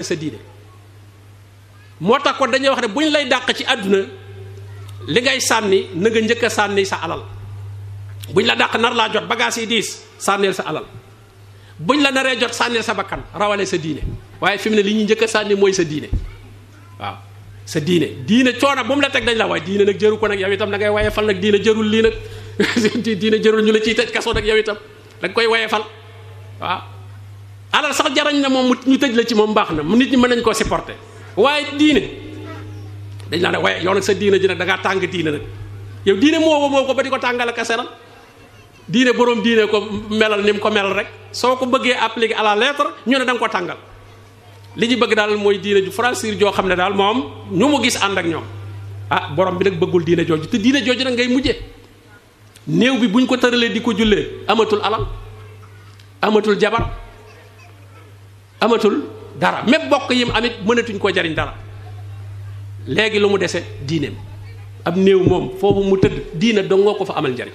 sa diine moo tax kon dañuy wax ne bu ñu lay dàq ci àdduna li ngay sànni na nga njëkk a sànni sa alal bu ñu la dàq nar laa jot bagage yi diis sànneel sa alal bu ñu la naree jot sànneel sa bakkan rawale sa diine waaye fi mu ne li ñuy njëkk a sànni mooy sa diine waaw sa diine diine coono bu mu la teg dañ la waaye diine nag jëru ko nag yow itam da ngay waaye fal nag diine jërul lii nag diine jërul ñu la ciy tëj kaso nag yow itam da nga koy wayefal waaw alal sax jarañ na moom ñu tëj la ci moom baax na nit ñi mën nañ koo supporter waaye diine dañ laa ne waaye yow nag sa diine ji nag da ngaa tàng diine nag yow diine moo ko moo ko ba di ko tàngal ak seral diine boroom diine ko melal ni mu ko melal rek soo ko bëggee appliquer à la lettre ñu ne da nga ko tàngal li ñu bëgg daal mooy diine ju franchir joo xam ne daal moom ñu mu gis ànd ak ñoom ah borom bi nag bëggul diine jooju te diine jooju nag ngay mujjee néew bi buñ ko tëralee di ko jullee amatul alal amatul jabar amatul dara même bokk yim amit mënatuñ koo jariñ dara léegi lu mu dese diineem ab néew moom foofu mu tëdd diine dong nga ko fa amal njariñ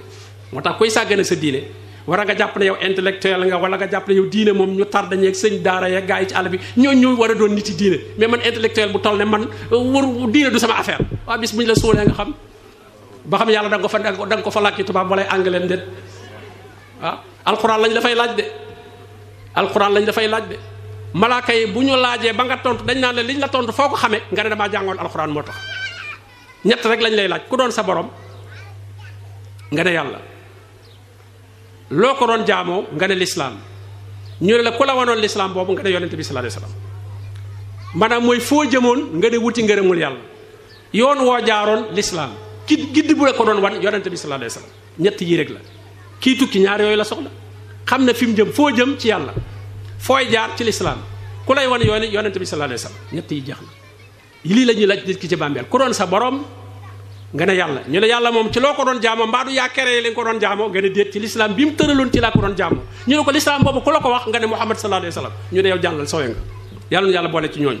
moo tax koy sàggane sa diine war a nga jàpp ne yow intellectuel nga wala nga jàpp ne yow diine moom ñu tar dañeeg sëñ daara ya gaa yi ci àll bi ñoo ñoo war a doon nit ci diine mais man intellectuel bu toll ne man waru diine du sama affaire waa bis bu ñu la sóolee nga xam ba xam yàlla da nga ko fa da nga ko fa làkki tubaab wala anglais am déet waaw alxuraan lañ dafay laaj de alxuraan lañ dafay laaj de malaaka yi bu ñu laajee ba nga tontu dañ naan la liñ la tontu foo ko xamee nga ne damaa jàngoon alxuraan moo tax ñett rek lañ lay laaj ku doon sa borom nga ne yàlla loo ko doon jaamoo nga ne lislaam ñu ne la ku la wanoon lislaam boobu nga ne yonente bi sallallahu alayhi wasallam maanaam mooy foo jëmoon nga ne wuti ngërëmul yàlla yoon woo jaaroon lislaam ki gidd bu la ko doon wan yonente bi sallallahu alayhi wa sallam ñett yii rek la kii tukki ñaar yooyu la soxla xam na fi mu jëm foo jëm ci yàlla fooy jaar ci lislaam ku lay wan yooni yonente bi sallallahu alayhi wa sallam ñett yi jeex na lii la ñuy laaj nit ki ci bàmbeel ku doon sa borom nga ne yàlla ñu ne yàlla moom ci loo ko doon jaamoo mbaa du yaa kere li nga ko doon jaamoo nga ne déet ci lislaam bi mu tëraloon ci laa ko doon jaamoo ñu ne ko lislaam boobu ku la ko wax nga ne Muhammad sallallahu alayhi wa sallam ñu ne yow jàllal sooy nga yàlla na yàlla boole ci ñooñu